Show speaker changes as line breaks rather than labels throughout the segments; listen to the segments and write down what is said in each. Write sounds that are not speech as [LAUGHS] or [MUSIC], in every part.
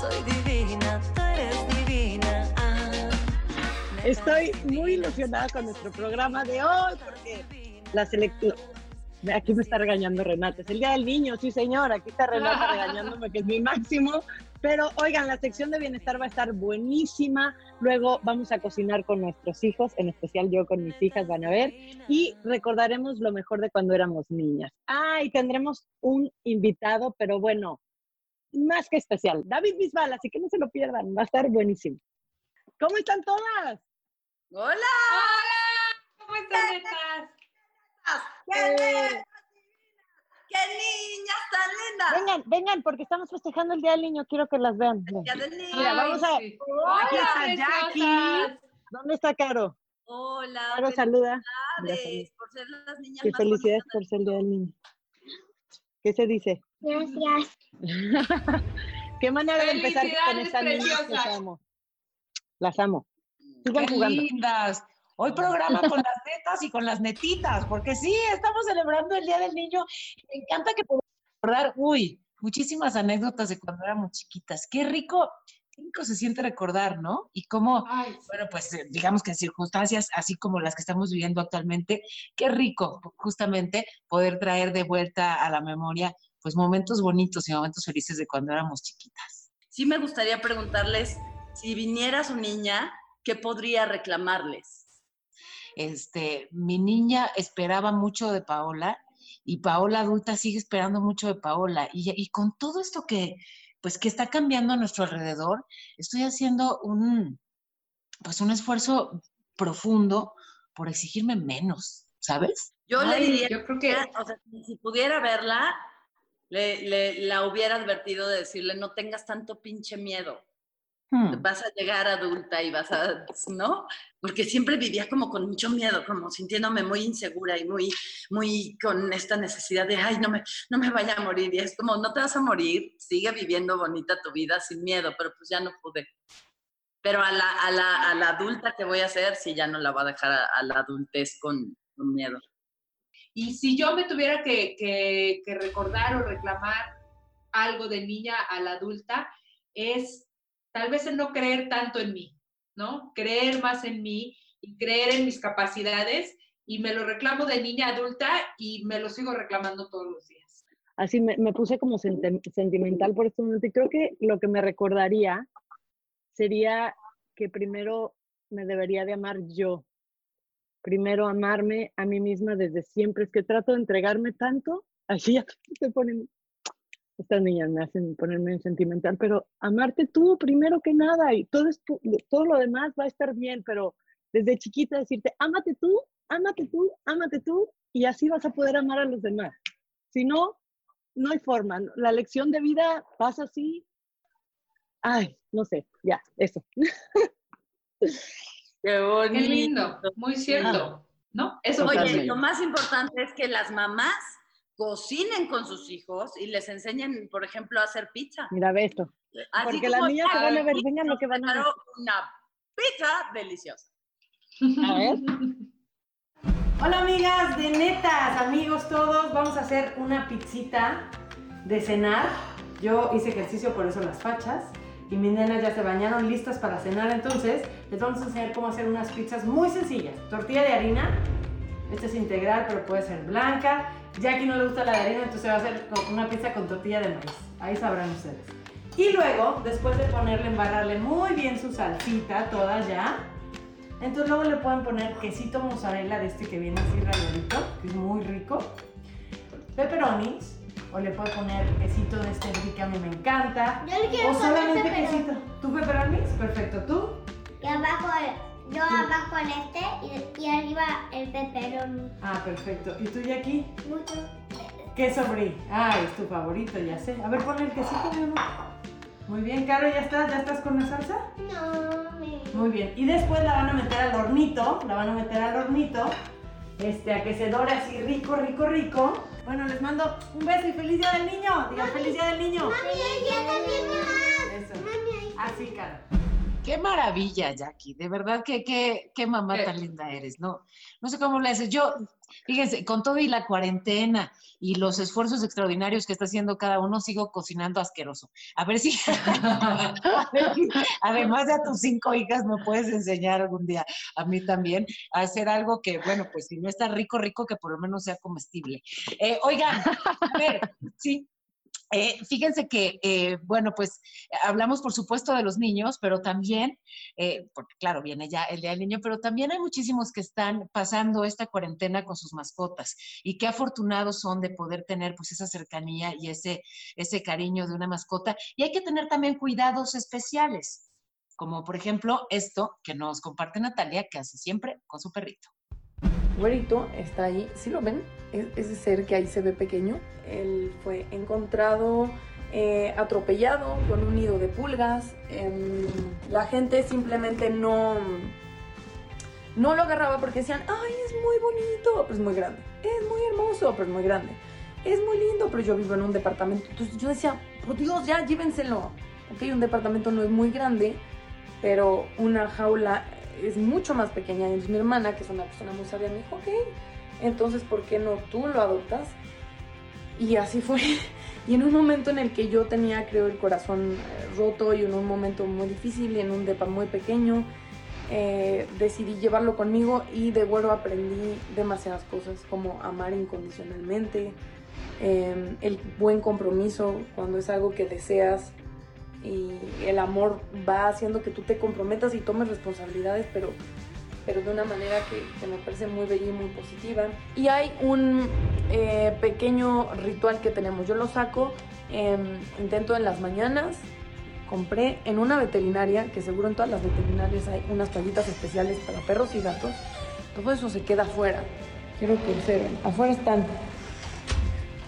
soy divina, tú eres divina. Ah,
Estoy muy ilusionada con nuestro programa de hoy porque la selección. Aquí me está regañando Renata. Es el Día del Niño, sí, señor. Aquí está Renata [LAUGHS] regañándome, que es mi máximo. Pero oigan, la sección de bienestar va a estar buenísima. Luego vamos a cocinar con nuestros hijos, en especial yo con mis hijas van a ver. Y recordaremos lo mejor de cuando éramos niñas. Ah, y tendremos un invitado, pero bueno, más que especial. David Bisbal, así que no se lo pierdan. Va a estar buenísimo. ¿Cómo están todas?
¡Hola!
¿Cómo están, netas?
¡Qué,
Eh.
¡Qué niñas tan lindas!
Vengan, vengan, porque estamos festejando el Día del Niño. Quiero que las vean.
Día del niño.
Mira, vamos a-
sí.
Aquí
Hola,
está Jackie. ¿Dónde está Caro?
Hola,
Caro saluda.
felicidades por ser las niñas
Que
más
felicidades por ser el Día del Niño. ¿Qué se dice?
Gracias. [LAUGHS]
Qué manera de empezar con estas niñas. Las amo. Las amo. Sigan
¡Qué
jugando.
lindas! Hoy programa con las netas y con las netitas, porque sí, estamos celebrando el Día del Niño. Me encanta que podamos recordar, uy, muchísimas anécdotas de cuando éramos chiquitas. Qué rico, qué rico se siente recordar, ¿no? Y cómo,
Ay,
bueno, pues eh, digamos que en circunstancias así como las que estamos viviendo actualmente, qué rico justamente poder traer de vuelta a la memoria pues momentos bonitos y momentos felices de cuando éramos chiquitas.
Sí me gustaría preguntarles, si viniera su niña, ¿qué podría reclamarles?
Este, mi niña esperaba mucho de Paola y Paola adulta sigue esperando mucho de Paola. Y, y con todo esto que, pues, que está cambiando a nuestro alrededor, estoy haciendo un, pues, un esfuerzo profundo por exigirme menos, ¿sabes?
Yo le diría,
yo creo que
o sea, si si pudiera verla, le, le- la hubiera advertido de decirle, no tengas tanto pinche miedo.
Hmm.
vas a llegar adulta y vas a, ¿no? Porque siempre vivía como con mucho miedo, como sintiéndome muy insegura y muy, muy con esta necesidad de, ay, no me, no me vaya a morir. Y es como, no te vas a morir, sigue viviendo bonita tu vida sin miedo, pero pues ya no pude. Pero a la, a la, a la adulta que voy a hacer, sí, ya no la va a dejar a, a la adultez con, con miedo.
Y si yo me tuviera que, que- que recordar o reclamar algo de niña a la adulta, es tal vez el no creer tanto en mí, ¿no? Creer más en mí y creer en mis capacidades. Y me lo reclamo de niña adulta y me lo sigo reclamando todos los días.
Así me, puse como senti- sentimental por este momento y creo que lo que me recordaría sería que primero me debería de amar yo. Primero amarme a mí misma desde siempre. Es que trato de entregarme tanto, así ya [LAUGHS] se ponen, estas niñas me hacen ponerme sentimental, pero amarte tú primero que nada y todo, esto, todo lo demás va a estar bien, pero desde chiquita decirte, ámate tú, ámate tú, ámate tú y así vas a poder amar a los demás. Si no, no hay forma. La lección de vida pasa así. Ay, no sé, ya, eso. [LAUGHS]
Qué bonito.
Qué lindo, muy cierto, ¿no? Eso
Oye,
Totalmente.
lo más importante es que las mamás cocinen con sus hijos y les enseñen, por ejemplo, a hacer pizza.
Mira, ve esto.
Así
Porque las niñas
ya
van a ver, vengan lo que van a ver.
Una pizza deliciosa.
A ver. [LAUGHS]
Hola amigas de netas, amigos todos, vamos a hacer una pizzita de cenar. Yo hice ejercicio, por eso las fachas. Y mis nenas ya se bañaron listas para cenar, entonces les vamos a enseñar cómo hacer unas pizzas muy sencillas. Tortilla de harina, esta es integral, pero puede ser blanca. Ya aquí no le gusta la de harina, entonces va a hacer una pizza con tortilla de maíz. Ahí sabrán ustedes. Y luego, después de ponerle, embarrarle muy bien su salsita, toda ya, entonces luego le pueden poner quesito mozzarella de este que viene así rayadito, que es muy rico. Pepperonis, o le pueden poner quesito de este que a mí me encanta.
Yo le quiero
O
poner
solamente
pepperoni.
quesito. ¿Tú pepperonis? Perfecto. ¿Tú?
Y abajo, el- yo abajo el este y, y arriba el pepperoni.
Ah, perfecto. ¿Y tú, Jackie?
Mucho.
Queso brie. Ay, es tu favorito, ya sé. A ver, ponle el quesito, mi amor. Muy bien, Caro, ¿ya estás? ¿Ya estás con la salsa?
No, me...
Muy bien. Y después la van a meter al hornito, la van a meter al hornito, este, a que se dore así rico, rico, rico. Bueno, les mando un beso y feliz día del niño. Digan feliz día del niño.
Mami, ya también me.
Eso.
Mami, ahí.
Así, cara.
Qué maravilla, Jackie. De verdad que qué, qué mamá
Eh.
tan linda eres. No, no sé cómo le haces. Yo, fíjense, con todo y la cuarentena y los esfuerzos extraordinarios que está haciendo cada uno, sigo cocinando asqueroso. A ver si, a ver si, además de a tus cinco hijas, me puedes enseñar algún día a mí también a hacer algo que, bueno, pues si no está rico, rico, que por lo menos sea comestible. Eh, oigan, a ver, sí. Eh, fíjense que, eh, bueno, pues hablamos por supuesto de los niños, pero también, eh, porque claro, viene ya el Día del Niño, pero también hay muchísimos que están pasando esta cuarentena con sus mascotas y qué afortunados son de poder tener pues esa cercanía y ese, ese cariño de una mascota. Y hay que tener también cuidados especiales, como por ejemplo esto que nos comparte Natalia, que hace siempre con su perrito.
Güerito está ahí, ¿sí lo ven? Es- ese ser que ahí se ve pequeño. Él fue encontrado eh, atropellado con un nido de pulgas. Em, la gente simplemente no, no lo agarraba porque decían, ay, es muy bonito, pero es muy grande. Es muy hermoso, pero es muy grande. Es muy lindo, pero yo vivo en un departamento. Entonces yo decía, por Dios, ya llévenselo. Ok, un departamento no es muy grande, pero una jaula es mucho más pequeña. Entonces mi hermana, que es una persona muy sabia, me dijo, ok, entonces ¿por qué no tú lo adoptas? Y así fue. [LAUGHS] Y en un momento en el que yo tenía, creo, el corazón eh, roto y en un momento muy difícil en un depa muy pequeño, eh, decidí llevarlo conmigo y de güero aprendí demasiadas cosas, como amar incondicionalmente, eh, el buen compromiso cuando es algo que deseas y el amor va haciendo que tú te comprometas y tomes responsabilidades, pero, pero de una manera que, me parece muy bella y muy positiva. Y hay un eh, pequeño ritual que tenemos. Yo lo saco, em, intento en las mañanas. Compré en una veterinaria, que seguro en todas las veterinarias hay unas toallitas especiales para perros y gatos. Todo eso se queda afuera. Quiero que observen. Afuera están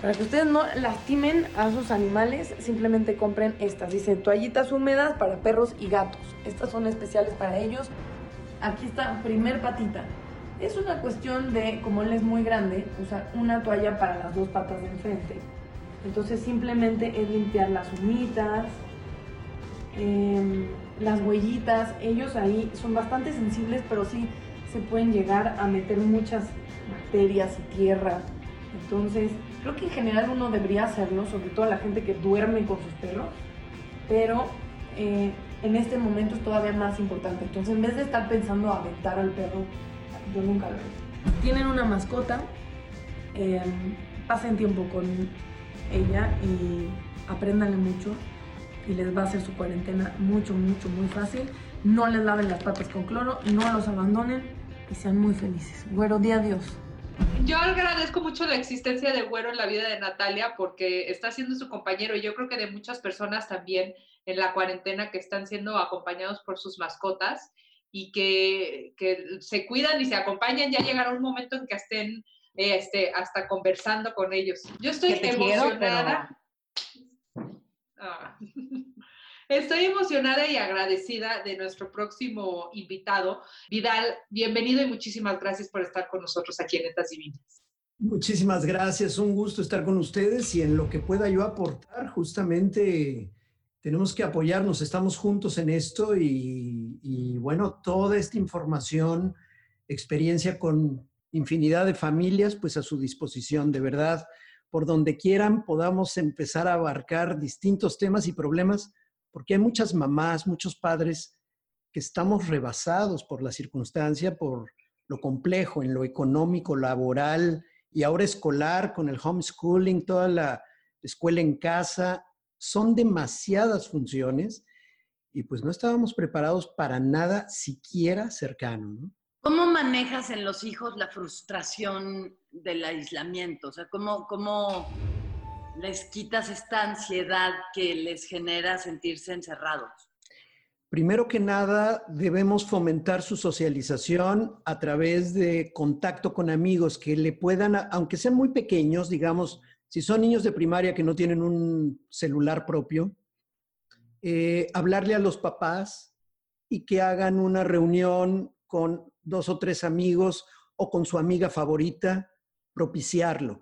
para que ustedes no lastimen a sus animales, simplemente compren estas. Dicen toallitas húmedas para perros y gatos. Estas son especiales para ellos. Aquí está, primer patita. Es una cuestión de, como él es muy grande, usar una toalla para las dos patas de enfrente. Entonces simplemente es limpiar las umitas, em, las huellitas. Ellos ahí son bastante sensibles, pero sí se pueden llegar a meter muchas bacterias y tierra. Entonces, creo que en general uno debería hacerlo, sobre todo la gente que duerme con sus perros, pero eh, en este momento es todavía más importante. Entonces, en vez de estar pensando aventar al perro, yo nunca lo hago. Tienen una mascota, eh, pasen tiempo con ella y apréndanle mucho y les va a hacer su cuarentena mucho, mucho, muy fácil. No les laven las patas con cloro, no los abandonen y sean muy felices. Güero, di adiós.
Yo agradezco mucho la existencia de Güero en la vida de Natalia porque está siendo su compañero y yo creo que de muchas personas también en la cuarentena que están siendo acompañados por sus mascotas y que, que se cuidan y se acompañan. Ya llegará un momento en que estén este, hasta conversando con ellos. Yo estoy
te quiero,
emocionada. Ah. [LAUGHS] Estoy emocionada y agradecida de nuestro próximo invitado. Vidal, bienvenido y muchísimas gracias por estar con nosotros aquí en Netas Divinas.
Muchísimas gracias, un gusto estar con ustedes y en lo que pueda yo aportar, justamente tenemos que apoyarnos, estamos juntos en esto y, y bueno, toda esta información, experiencia con infinidad de familias, pues a su disposición, de verdad, por donde quieran podamos empezar a abarcar distintos temas y problemas, porque hay muchas mamás, muchos padres que estamos rebasados por la circunstancia, por lo complejo en lo económico, laboral y ahora escolar, con el homeschooling, toda la escuela en casa, son demasiadas funciones y pues no estábamos preparados para nada siquiera cercano. ¿no?
¿Cómo manejas en los hijos la frustración del aislamiento? O sea, ¿cómo, cómo les quitas esta ansiedad que les genera sentirse encerrados?
Primero que nada, debemos fomentar su socialización a través de contacto con amigos que le puedan, aunque sean muy pequeños, digamos, si son niños de primaria que no tienen un celular propio, eh, hablarle a los papás y que hagan una reunión con dos o tres amigos o con su amiga favorita, propiciarlo.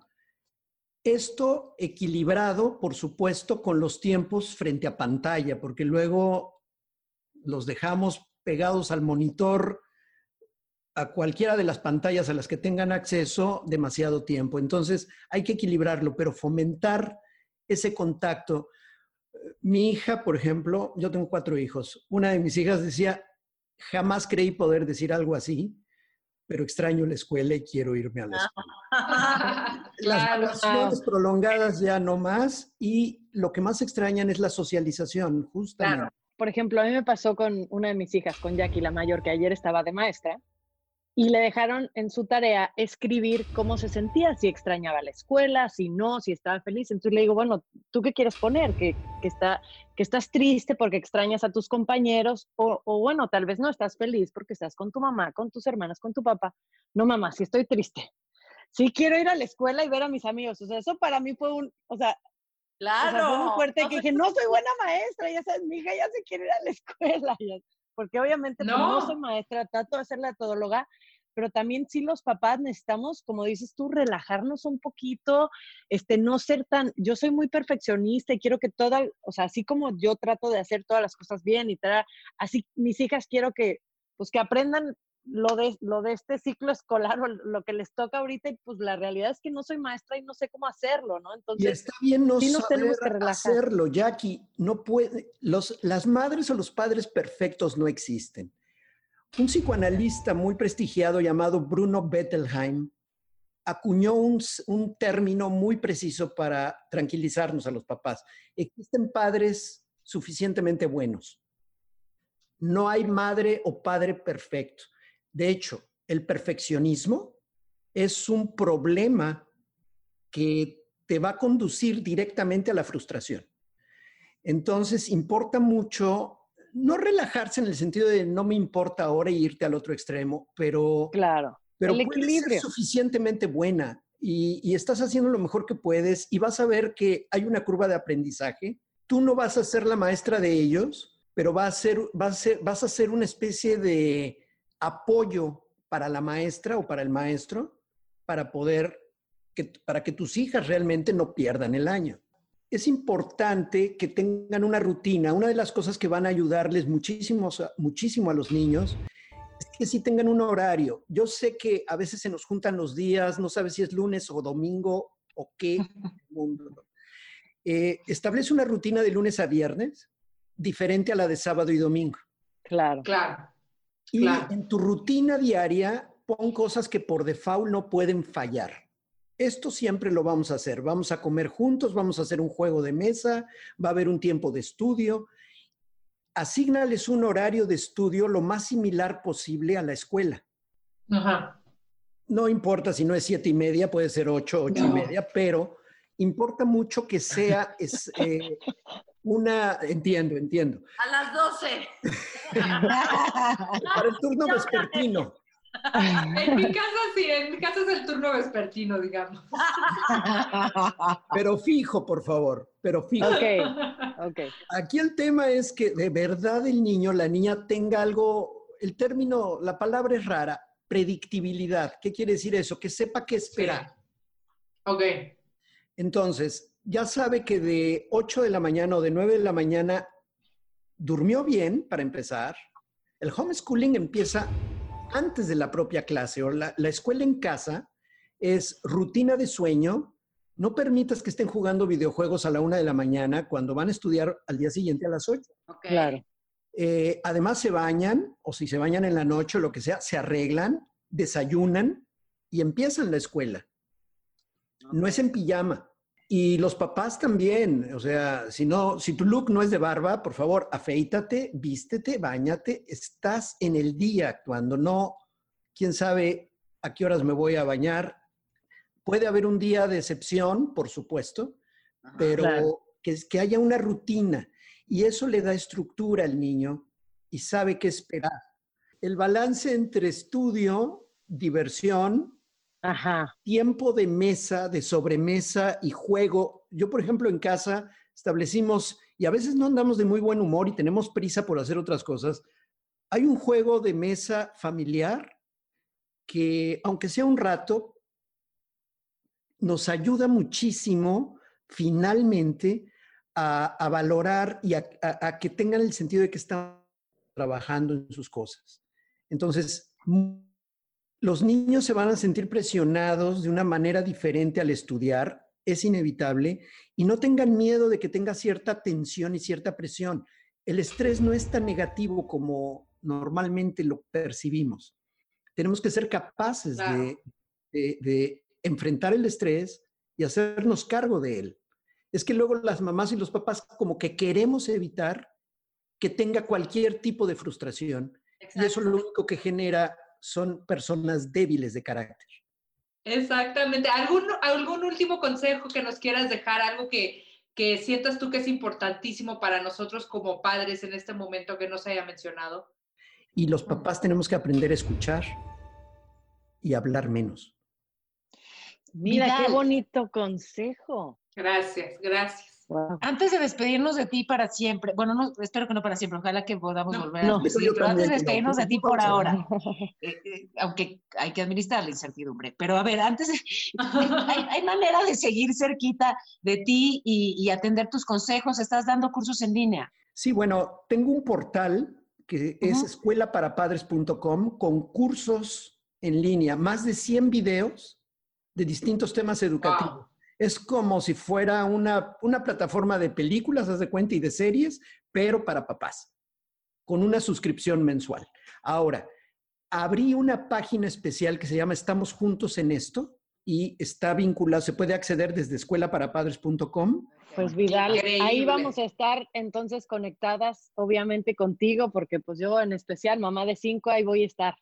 Esto equilibrado, por supuesto, con los tiempos frente a pantalla, porque luego los dejamos pegados al monitor, a cualquiera de las pantallas a las que tengan acceso demasiado tiempo. Entonces, hay que equilibrarlo, pero fomentar ese contacto. Mi hija, por ejemplo, yo tengo cuatro hijos. Una de mis hijas decía, jamás creí poder decir algo así, pero extraño la escuela y quiero irme a la escuela. [LAUGHS] Las vacaciones prolongadas ya no más y lo que más extrañan es la socialización, justamente.
Por ejemplo, a mí me pasó con una de mis hijas, con Jackie, la mayor, que ayer estaba de maestra, y le dejaron en su tarea escribir cómo se sentía, si extrañaba la escuela, si no, si estaba feliz. Entonces le digo, bueno, ¿tú qué quieres poner? Que, que, está, que estás triste porque extrañas a tus compañeros, o, o bueno, tal vez no estás feliz porque estás con tu mamá, con tus hermanas, con tu papá. No, mamá, si estoy triste. Sí quiero ir a la escuela y ver a mis amigos. O sea, eso para mí fue un, o sea,
Claro.
o sea, fue muy fuerte
No
que dije, no soy buena maestra, ya sabes, mi hija ya se quiere ir a la escuela. [LAUGHS] Porque obviamente pues, no.
No.
soy maestra, trato de ser la todóloga, pero también sí los papás necesitamos, como dices tú, relajarnos un poquito, este, no ser tan, yo soy muy perfeccionista y quiero que toda, o sea, así como yo trato de hacer todas las cosas bien y tal, así mis hijas quiero que, pues que aprendan lo de, lo de este ciclo escolar o lo que les toca ahorita y pues la realidad es que no soy maestra y no sé cómo hacerlo, ¿no?
Y
Entonces,
está bien no
sí nos tenemos
saber
que relajar.
hacerlo, Jackie. No puede, los, las madres o los padres perfectos no existen. Un psicoanalista muy prestigiado llamado Bruno Bettelheim acuñó un, un término muy preciso para tranquilizarnos a los papás. Existen padres suficientemente buenos. No hay madre o padre perfecto. De hecho, el perfeccionismo es un problema que te va a conducir directamente a la frustración. Entonces, importa mucho no relajarse en el sentido de no me importa ahora irte al otro extremo, pero,
claro,
pero
el
puedes ser
equilibrio.
suficientemente buena y, y estás haciendo lo mejor que puedes y vas a ver que hay una curva de aprendizaje. Tú no vas a ser la maestra de ellos, pero va a ser, va a ser, vas a ser una especie de apoyo para la maestra o para el maestro para poder, que, para que tus hijas realmente no pierdan el año. Es importante que tengan una rutina. Una de las cosas que van a ayudarles muchísimo, muchísimo a los niños es que sí tengan un horario. Yo sé que a veces se nos juntan los días, no sabes si es lunes o domingo o qué. [LAUGHS] mundo. Eh, establece una rutina de lunes a viernes diferente a la de sábado y domingo.
Claro.
Claro.
Y
Claro.
en tu rutina diaria pon cosas que por default no pueden fallar. Esto siempre lo vamos a hacer. Vamos a comer juntos, vamos a hacer un juego de mesa, va a haber un tiempo de estudio. Asígnales un horario de estudio lo más similar posible a la escuela.
Ajá.
No importa si no es siete y media, puede ser ocho, ocho y media, pero importa mucho que sea es, eh, una, entiendo, entiendo.
A las 12. [LAUGHS]
Para el turno vespertino.
En mi casa sí, en mi casa es el turno vespertino, digamos. [LAUGHS]
Pero fijo, por favor, pero fijo.
Ok, ok.
Aquí el tema es que de verdad el niño, la niña tenga algo, el término, la palabra es rara, predictibilidad. ¿Qué quiere decir eso? Que sepa qué esperar.
Ok.
Entonces, ya sabe que de 8 de la mañana o de 9 de la mañana durmió bien, para empezar. El homeschooling empieza antes de la propia clase o la, la escuela en casa es rutina de sueño. No permitas que estén jugando videojuegos a la una de la mañana cuando van a estudiar al día siguiente a las 8.
Ok.
Claro.
Eh, además se bañan, o si se bañan en la noche o lo que sea, se arreglan, desayunan y empiezan la escuela. No es en pijama. Y los papás también, o sea, si no, si tu look no es de barba, por favor, afeítate, vístete, bañate, estás en el día actuando, no, quién sabe a qué horas me voy a bañar. Puede haber un día de excepción, por supuesto,
Ajá.
pero
Claro.
que, que haya una rutina y eso le da estructura al niño y sabe qué esperar. El balance entre estudio, diversión, Tiempo de mesa, de sobremesa y juego. Yo, por ejemplo, en casa establecimos, y a veces no andamos de muy buen humor y tenemos prisa por hacer otras cosas, hay un juego de mesa familiar que, aunque sea un rato, nos ayuda muchísimo finalmente a, valorar y a que tengan el sentido de que están trabajando en sus cosas. Entonces, los niños se van a sentir presionados de una manera diferente al estudiar, es inevitable, y no tengan miedo de que tenga cierta tensión y cierta presión. El estrés no es tan negativo como normalmente lo percibimos. Tenemos que ser capaces de, de, de enfrentar el estrés y hacernos cargo de él. Es que luego las mamás y los papás como que queremos evitar que tenga cualquier tipo de frustración y eso lo único que genera son personas débiles de carácter.
Exactamente. ¿Algún, algún último consejo que nos quieras dejar? Algo que, que sientas tú que es importantísimo para nosotros como padres en este momento que no se haya mencionado.
Y los papás tenemos que aprender a escuchar y hablar menos.
Mira, qué bonito consejo.
Gracias, gracias.
Wow.
Antes de despedirnos de ti para siempre, bueno, no, espero que no para siempre, ojalá que podamos
No,
volver a
no.
Yo
pero antes de despedirnos
no.
de ti por ahora, eh, eh, aunque hay que administrar la incertidumbre, pero a ver, antes, de- [LAUGHS] hay, hay manera de seguir cerquita de ti y, y atender tus consejos, estás dando cursos en línea.
Sí, bueno, tengo un portal que es
Ujú.
escuelaparapadres.com con cursos en línea, más de 100 videos de distintos temas educativos. Es como si fuera una, una plataforma de películas, haz de cuenta, y de series, pero para papás, con una suscripción mensual. Ahora, abrí una página especial que se llama Estamos Juntos en Esto y está vinculado, se puede acceder desde escuelaparapadres.com.
Pues Vidal, ahí vamos a estar entonces conectadas, obviamente contigo, porque pues yo en especial, mamá de cinco, ahí voy a estar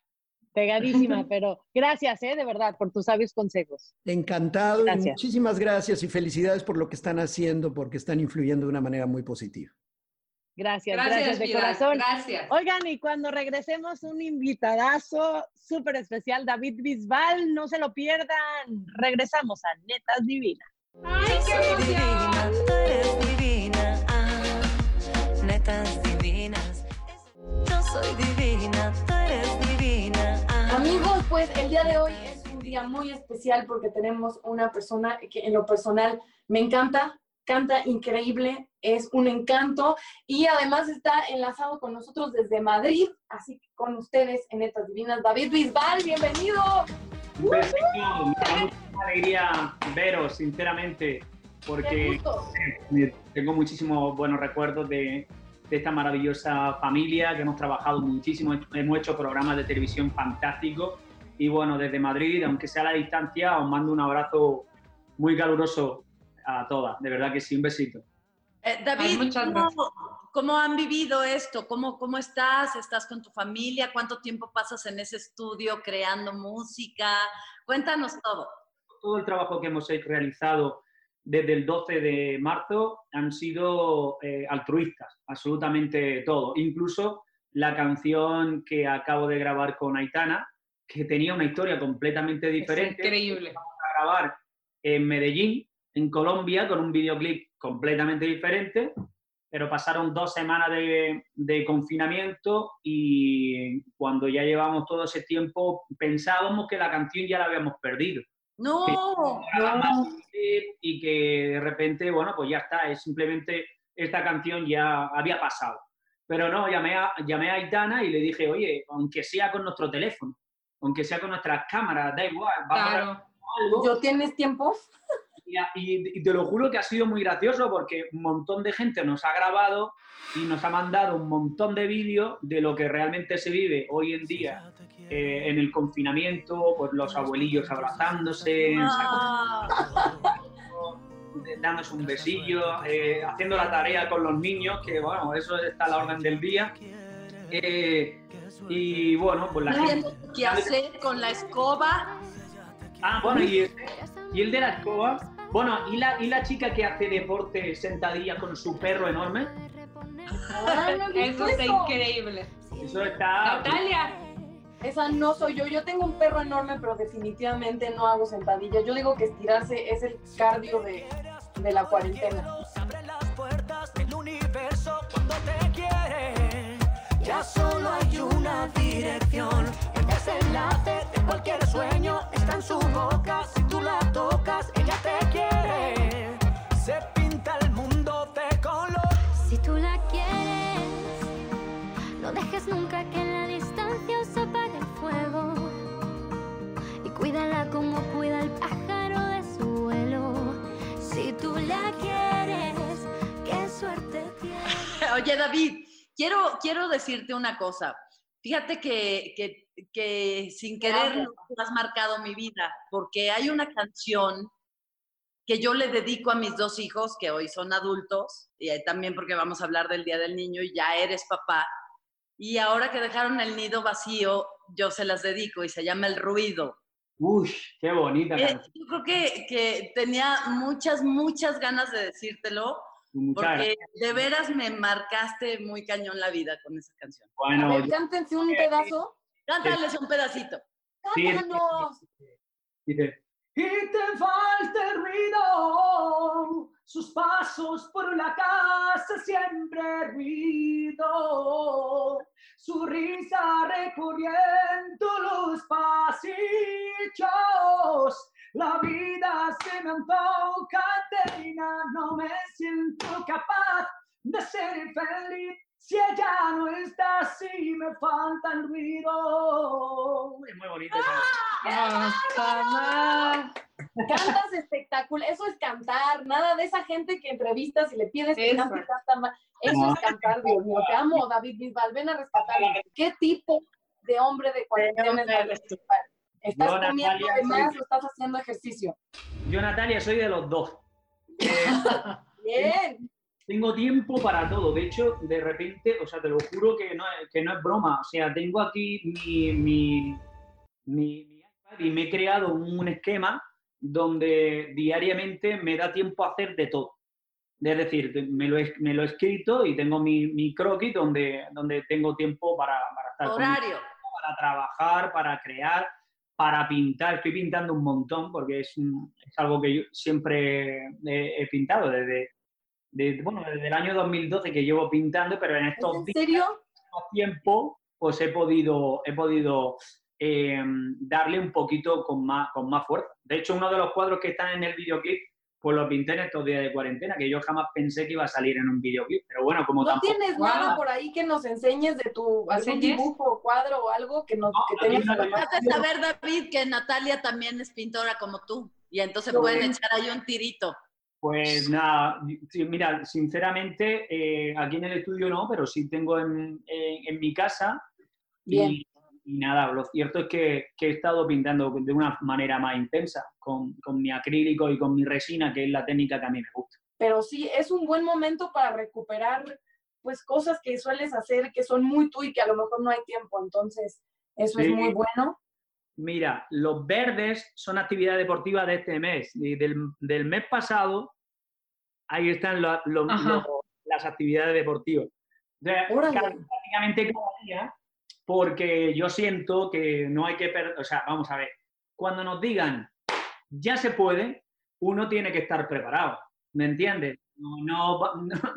pegadísima, [LAUGHS] pero gracias, ¿eh? De verdad, por tus sabios consejos.
Encantado y muchísimas gracias y felicidades por lo que están haciendo porque están influyendo de una manera muy positiva.
Gracias, gracias,
Gracias,
de
Vidal,
corazón.
Gracias.
Oigan, y cuando regresemos, un invitadazo súper especial, David Bisbal, no se lo pierdan. Regresamos a Netas Divinas.
¡Ay, qué emoción!
divina, tú eres divina, ah, netas divinas. Yo soy divina, tú eres divina.
Amigos, pues el día de hoy es un día muy especial porque tenemos una persona que en lo personal me encanta, canta increíble, es un encanto y además está enlazado con nosotros desde Madrid, así que con ustedes en Netas Divinas, David Bisbal, bienvenido.
Besito, me da mucha alegría veros, sinceramente, porque tengo muchísimos buenos recuerdos de, de esta maravillosa familia que hemos trabajado muchísimo, hemos hecho programas de televisión fantásticos y bueno, desde Madrid, aunque sea a la distancia, os mando un abrazo muy caluroso a todas, de verdad que sí, un besito.
Eh, David, ¿cómo, cómo han vivido esto? ¿Cómo, ¿Cómo estás? ¿Estás con tu familia? ¿Cuánto tiempo pasas en ese estudio creando música? Cuéntanos todo.
todo el trabajo que hemos realizado desde el 12 de marzo han sido eh, altruistas, absolutamente todo. Incluso la canción que acabo de grabar con Aitana, que tenía una historia completamente
Es
diferente.
increíble.
a grabar en Medellín, en Colombia, con un videoclip completamente diferente, pero pasaron dos semanas de, de confinamiento y cuando ya llevamos todo ese tiempo pensábamos que la canción ya la habíamos perdido
No,
y que de repente, bueno, pues ya está, es simplemente esta canción ya había pasado. Pero no, llamé a, llamé a Aitana y le dije, oye, aunque sea con nuestro teléfono, aunque sea con nuestras cámaras, da igual, vamos a
Claro.
grabar algo.
¿Yo tienes tiempo?
Y, y- te lo juro que ha sido muy gracioso porque un montón de gente nos ha grabado y nos ha mandado un montón de vídeos de lo que realmente se vive hoy en día eh, en el confinamiento, pues los abuelillos abrazándose,
Ah, [LAUGHS]
dándose un besillo, eh, haciendo la tarea con los niños, que bueno, eso está a la orden del día. Eh, y bueno, pues la gente...
qué hacer con la escoba.
Ah, bueno, y, ese- y el de la escoba. Bueno, ¿y la, y la chica que hace deporte sentadilla con su perro enorme?
Ah, no
Eso está
eso.
increíble.
Eso está...
Natalia.
Esa no soy yo. Yo tengo un perro enorme, pero definitivamente no hago sentadillas. Yo digo que estirarse es el cardio de, de la cuarentena.
abre las puertas del universo cuando te quiere. Ya solo hay una dirección. El desenlace de cualquier sueño está en su boca.
Oye, David, quiero, quiero decirte una cosa. Fíjate que, que, que sin querer has marcado mi vida, porque hay una canción que yo le dedico a mis dos hijos, que hoy son adultos, y también porque vamos a hablar del Día del Niño y ya eres papá. Y ahora que dejaron el nido vacío, yo se las dedico y se llama El Ruido.
Uy, qué bonita
Eh,
canción.
yo creo que, que tenía muchas, muchas ganas de decírtelo, porque
gracias.
de veras me marcaste muy cañón la vida con esa canción.
Bueno,
A ver,
yo-
cántense un pedazo.
Cántales un pedacito.
Sí,
¡Cántanos!
dice, y te falta el ruido, sus pasos por la casa siempre ruido, su risa recorriendo los pasillos, la vida se me antoja termina, no me siento capaz de ser feliz. Si ella no está así, me falta el ruido. Es muy
¡Basta, ma! Cantas espectacular, eso es cantar, nada de esa gente que entrevistas y le pides que
Eso.
cante, canta más. Eso es cantar, Dios mío. Te amo, David Bisbal, ven a rescatarme. ¿Qué tipo de hombre de cuarentena es David Bisbal? ¿Estás
Yo,
comiendo
Natalia,
de más
soy-
o estás haciendo ejercicio?
Yo, Natalia, soy de los dos. [LAUGHS]
Bien.
Tengo tiempo para todo. De hecho, de repente, o sea, te lo juro que no es, que no es broma. O sea, tengo aquí mi, mi, mi- mi iPad y me he creado un esquema donde diariamente me da tiempo a hacer de todo. Es decir, me lo he, me lo he escrito y tengo mi, mi croquis donde, donde tengo tiempo para, para estar
Horario.
para trabajar, para crear, para pintar. Estoy pintando un montón porque es, un- es algo que yo siempre he, he pintado desde, de- bueno, desde el año 2012 que llevo pintando, pero en
¿Es
estos
en
días,
serio?
tiempos, pues he podido, he podido eh, darle un poquito con más, con más fuerza. De hecho, uno de los cuadros que están en el videoclip, pues lo pinté en estos días de cuarentena, que yo jamás pensé que iba a salir en un videoclip. Pero bueno, como
¿No
tampoco...
tienes nada por ahí que nos enseñes de tu algún dibujo o cuadro o algo que, nos,
No,
que tengas
no
saber, David, que Natalia también es pintora como tú. Y entonces pueden echar ahí un tirito.
Pues nada, mira, sinceramente, eh, aquí en el estudio no, pero sí tengo en, en- en mi casa.
Bien.
Y, y nada, lo cierto es que, que he estado pintando de una manera más intensa, con, con mi acrílico y con mi resina, que es la técnica que a mí me gusta.
pero sí es un buen momento para recuperar pues cosas que sueles hacer que son muy tú y que a lo mejor no hay tiempo, entonces eso es
Sí.
muy bueno.
Mira, los verdes son actividad deportiva de este mes. Y del, del mes pasado, ahí están lo- lo- lo- las actividades deportivas. O sea,
Órale.
cada- prácticamente cada día, porque yo siento que no hay que perder, o sea, vamos a ver, cuando nos digan ya se puede, uno tiene que estar preparado, ¿me entiendes? No,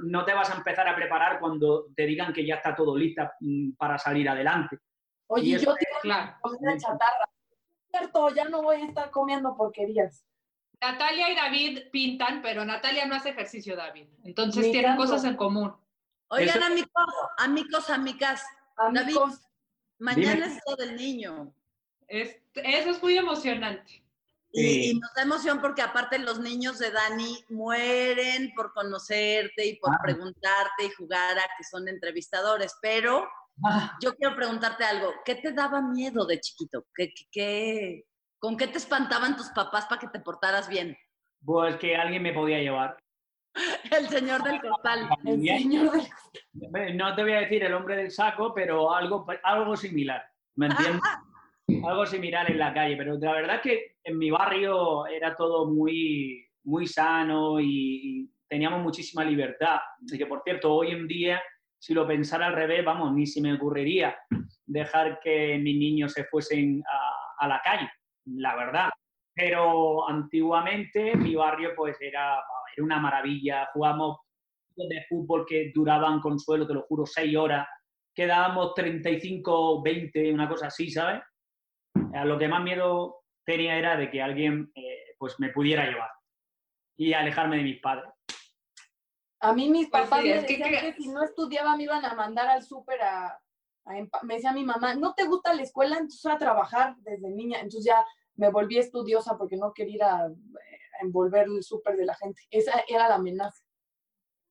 no, [LAUGHS] te vas a empezar a preparar cuando te digan que ya está todo lista mm, para salir adelante.
Oye, yo tengo
Claro.
comida chatarra. Cierto, ya no voy a estar comiendo porquerías.
Natalia y David pintan, pero Natalia no hace ejercicio, David. Entonces
Ni
tienen
tanto.
cosas en común.
Oigan,
Eso-
amigos, amigos, amigas, David. Mañana
Dime.
es Día del niño.
Es- eso es muy emocionante.
Y,
Sí.
y nos da emoción porque aparte los niños de Dani mueren por conocerte y por
Ah.
preguntarte y jugar a que son entrevistadores. Pero yo quiero preguntarte algo. ¿Qué te daba miedo de chiquito? ¿Qué, qué- qué- con qué te espantaban tus papás para que te portaras bien?
Pues que alguien me podía llevar. [LAUGHS]
El señor del costal.
el
Bien.
señor del...
Eh, No te voy a decir el hombre del saco, pero algo, algo similar, ¿me entiendes? [LAUGHS] algo similar en la calle, pero la verdad es que en mi barrio era todo muy, muy sano y, y teníamos muchísima libertad. Y que, por cierto, hoy en día, si lo pensara al revés, vamos, ni se me ocurriría dejar que mis niños se fuesen a, a la calle, la verdad. Pero antiguamente mi barrio pues era, era una maravilla, jugábamos de fútbol que duraban, consuelo, te lo juro, seis horas, quedábamos 35, 20, una cosa así, ¿sabes? A lo que más miedo tenía era de que alguien eh, pues me pudiera llevar y alejarme de mis padres.
A mí mis
Pues
papás
sí,
me
es que
decían que,
que-
si no estudiaba me iban a mandar al súper a, a Me decía mi mamá, ¿no te gusta la escuela? Entonces a trabajar desde niña. Entonces ya me volví estudiosa porque no quería ir a, a envolver el súper de la gente. Esa era la amenaza.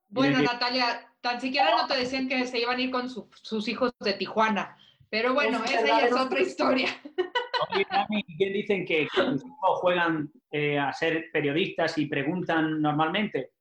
Bueno, Natalia, tan siquiera no te decían que se iban a ir con su- sus hijos de Tijuana. Pero bueno,
Es
esa ya es otra historia.
Oye, Dani, ¿qué dicen que, que tus hijos juegan eh, a ser periodistas y preguntan normalmente?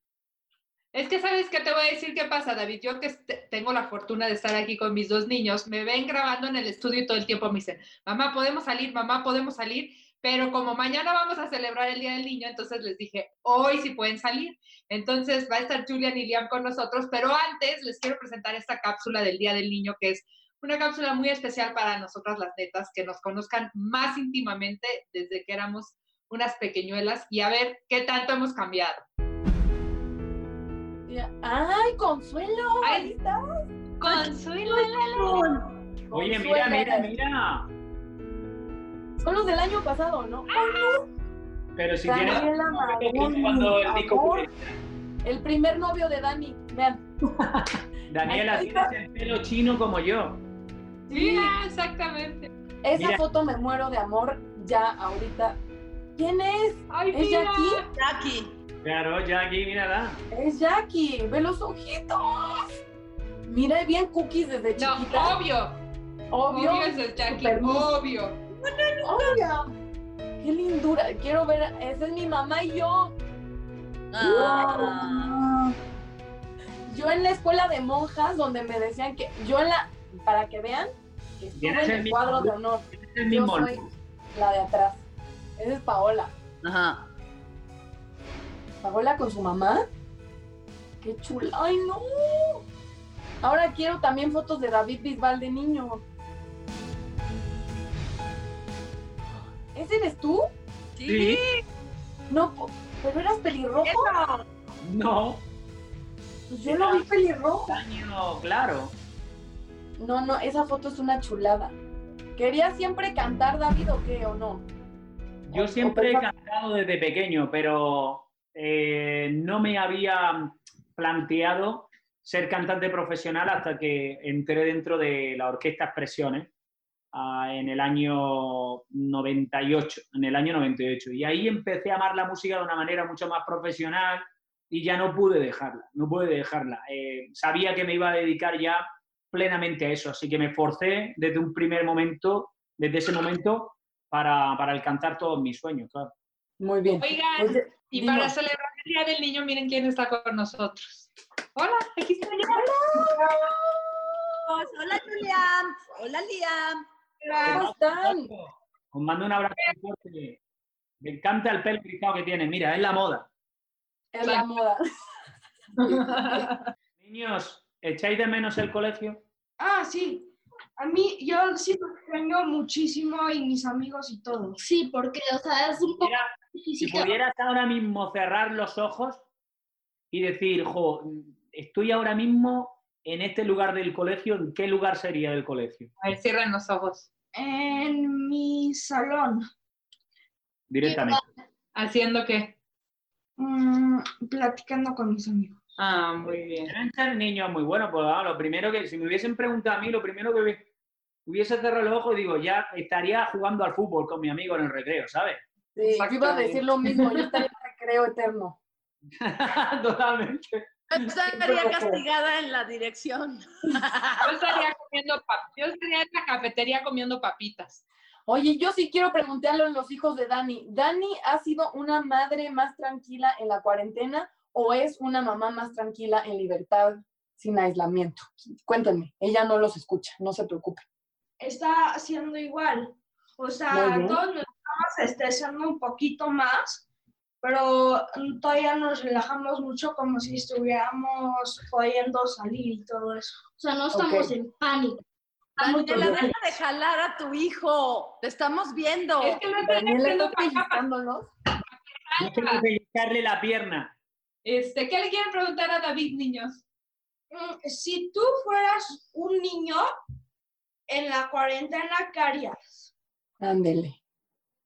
Es que sabes qué te voy a decir qué pasa, David. Yo que tengo la fortuna de estar aquí con mis dos niños, me ven grabando en el estudio y todo el tiempo me dicen, mamá, podemos salir, mamá, podemos salir. Pero como mañana vamos a celebrar el Día del Niño, entonces les dije, hoy sí pueden salir. Entonces va a estar Julian y Liam con nosotros, pero antes les quiero presentar esta cápsula del Día del Niño, que es una cápsula muy especial para nosotras las netas, que nos conozcan más íntimamente desde que éramos unas pequeñuelas y a ver qué tanto hemos cambiado.
¡Ay, Consuelo! Ahí está.
Consuelo.
Oye, mira, mira, mira.
Son los del año pasado, ¿no?
Pero si tienes
Daniela Magón,
cuando el disco
amor. El primer novio de Dani. Vean. [LAUGHS]
Daniela, tienes el pelo chino como yo.
Sí, exactamente.
Esa
Mira.
foto me muero de amor ya ahorita. ¿Quién es?
Ay,
¿Es
mira.
Jackie?
Jackie.
Claro, aquí, mírala.
Es Jackie. Ve los ojitos. Mira bien cookies desde
No,
chiquita.
obvio.
Obvio.
Obvio es el Jackie, Obvio.
Qué lindura. Quiero ver. Esa es mi mamá y yo.
Ah.
Yo en la escuela de monjas donde me decían que yo en la para que vean que estuve en
el
cuadro de honor.
Es el
Yo
mismo.
soy la de atrás. Esa es Paola.
Ajá.
Paola con su mamá. Qué chula. Ay, no. Ahora quiero también fotos de David Bisbal de niño. ¿Ese eres tú?
Sí.
No, pero eras pelirrojo.
No,
Pues yo lo vi pelirrojo.
año, claro.
No, no, esa foto es una chulada. ¿Querías siempre cantar, David, o qué, o no?
Yo siempre he cantado desde pequeño, pero eh, no me había planteado ser cantante profesional hasta que entré dentro de la Orquesta Expresiones en el año 98, en el año 98. Y ahí empecé a amar la música de una manera mucho más profesional y ya no pude dejarla, no pude dejarla. Eh, sabía que me iba a dedicar ya plenamente a eso, así que me forcé desde un primer momento, desde ese momento, para, para alcanzar todos mis sueños, claro.
Muy bien.
Oigan,
Oye,
y
dinos.
para celebrar el Día del Niño, miren quién está con nosotros. Hola, aquí está yo.
Hola, Julián. Hola, Liam.
¿Cómo están?
Os mando un abrazo fuerte. Me encanta el pelo rizado que tiene, mira, es la moda.
Es la moda. [LAUGHS]
Niños, ¿echáis de menos el colegio?
Ah, sí. A mí, yo sí lo extraño muchísimo y mis amigos y todo.
Sí, porque, o sea, es un poco
Mira, si
difícil.
pudieras ahora mismo cerrar los ojos y decir, jo, estoy ahora mismo en este lugar del colegio, ¿en qué lugar sería del colegio?
A ver, cierren los ojos.
En mi salón,
Directamente.
¿Haciendo qué?
mm, platicando con mis amigos.
Ah, muy bien.
Deben ser niños muy buenos, pues vamos, lo primero que, si me hubiesen preguntado a mí, lo primero que hubiese- cerrado los ojos, digo, ya estaría jugando al fútbol con mi amigo en el recreo, ¿sabes?
Sí, yo iba a decir lo mismo. Yo estaría en recreo eterno. [LAUGHS]
Totalmente.
Estaría castigada en la dirección.
Yo estaría comiendo yo estaría en la cafetería comiendo papitas.
Oye, yo sí quiero preguntarle a los hijos de Dani. ¿Dani ha sido una madre más tranquila en la cuarentena o es una mamá más tranquila en libertad sin aislamiento? Cuéntenme, ella no los escucha, no se preocupe.
Está haciendo igual. O sea, todos nos estamos estresando un poquito más, pero todavía nos relajamos mucho como si estuviéramos pudiendo salir y todo eso.
O sea, no estamos
Ok.
en pánico.
Daniela, deja de jalar a tu hijo. Te estamos viendo.
Es que no
Daniela está pellizcándolos.
Tengo que pellizcarle la pierna.
Este, ¿qué le quieren preguntar a David, niños?
Mm, Si tú fueras un niño en la cuarentena, ¿qué harías?
Ándele.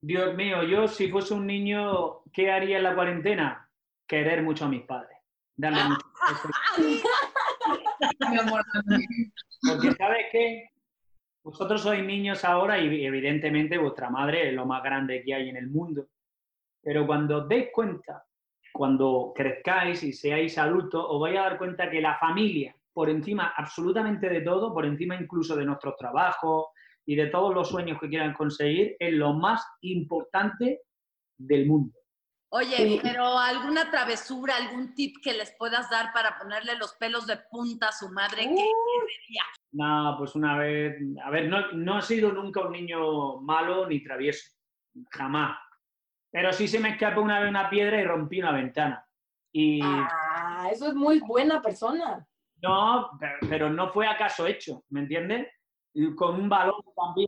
Dios mío, yo si fuese un niño, ¿qué haría en la cuarentena? Querer mucho a mis padres. Darle mucho [LAUGHS]
amor.
Porque sabes qué? Vosotros sois niños ahora y evidentemente vuestra madre es lo más grande que hay en el mundo. Pero cuando os deis cuenta cuando crezcáis y seáis adultos, os vais a dar cuenta que la familia, por encima absolutamente de todo, por encima incluso de nuestros trabajos y de todos los sueños que quieran conseguir, es lo más importante del mundo.
Oye,
Sí.
pero alguna travesura, algún tip que les puedas dar para ponerle los pelos de punta a su madre, ¿qué- qué sería?
No, pues una vez, a ver, no, no he sido nunca un niño malo ni travieso, jamás. Pero sí se me escapó una vez una piedra y rompí una ventana. Y
Ah, eso es muy buena persona.
no, pero, pero no fue acaso hecho, ¿me entiendes? Y con un balón también,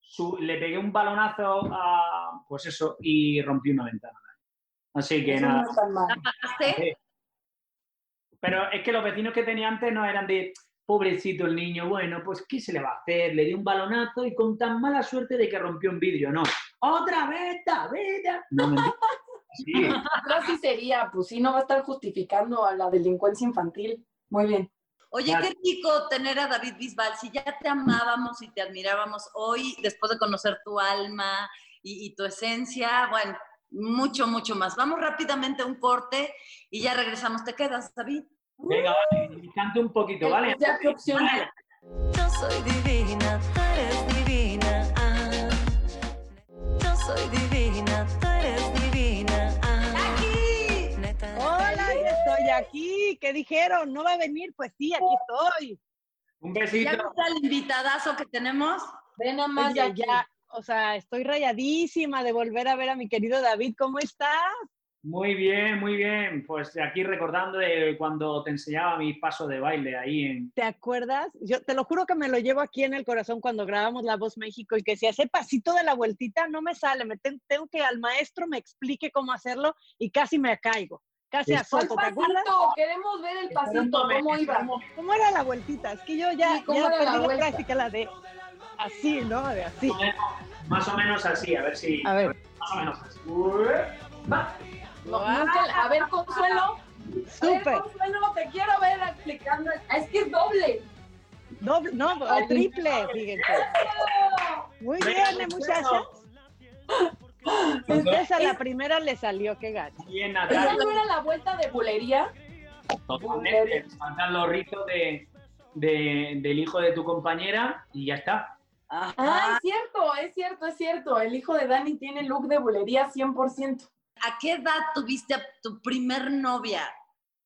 su- le pegué un balonazo a, pues eso, y rompí una ventana. Así que
Eso
nada.
no mal.
¿Pagaste?
Pero es que los vecinos que tenía antes no eran de pobrecito el niño, bueno, pues ¿qué se le va a hacer? Le di un balonazo y con tan mala suerte de que rompió un vidrio, no. ¡Otra vez, David! No, mentira. [LAUGHS] Sí.
Así sería, pues sí, no va a estar justificando a la delincuencia infantil. Muy bien.
Oye, qué rico tener a David Bisbal. Si ya te amábamos y te admirábamos hoy, después de conocer tu alma y, y tu esencia, bueno, mucho, mucho más. Vamos rápidamente a un corte y ya regresamos. ¿Te quedas, David?
Venga, vale, cante un poquito, ¿vale?
Ya.
Yo soy divina, tú eres divina. ah. Yo soy divina, tú eres divina. ah. Neta.
Hola, ya estoy aquí. ¿Qué dijeron? ¿No va a venir? Pues sí, aquí estoy.
Un
¿Ya
besito.
viste al invitadazo que tenemos?
Ven nada más
Oye,
ya.
O sea, estoy rayadísima de volver a ver a mi querido David. ¿Cómo estás?
Muy bien, muy bien. Pues aquí recordando de cuando te enseñaba mis pasos de baile ahí en...
¿Te acuerdas? Yo te lo juro que me lo llevo aquí en el corazón cuando grabamos La Voz México y que si hace pasito de la vueltita no me sale, me tengo que al maestro me explique cómo hacerlo y casi me caigo, casi
Es-
¿Cuál
azoto, ¿te acuerdas?
Queremos ver el pasito, ¿cómo iba?
¿Cómo era la vueltita? Es que yo ya,
Sí, ¿cómo
ya
la
perdí la,
vuelta?
práctica, la de así, ¿no? De así.
Más o menos así, a ver si...
A ver.
Más o menos así. Va.
No, nunca- a ver, Consuelo. A ver,
Súper.
Consuelo, te quiero ver explicando. Es que es doble.
Doble, no, o triple, fíjense. Muy bien, ¿eh, muchachas. Entonces a la primera le salió, qué gacho.
Bien,
¿Esa no era la vuelta de bulería?
Totalmente. Faltan los rizos de, de- del hijo de tu compañera y ya está.
Ah, es cierto, es cierto, es cierto. El hijo de Dani tiene look de bulería 100%.
¿A qué edad tuviste a tu primer novia?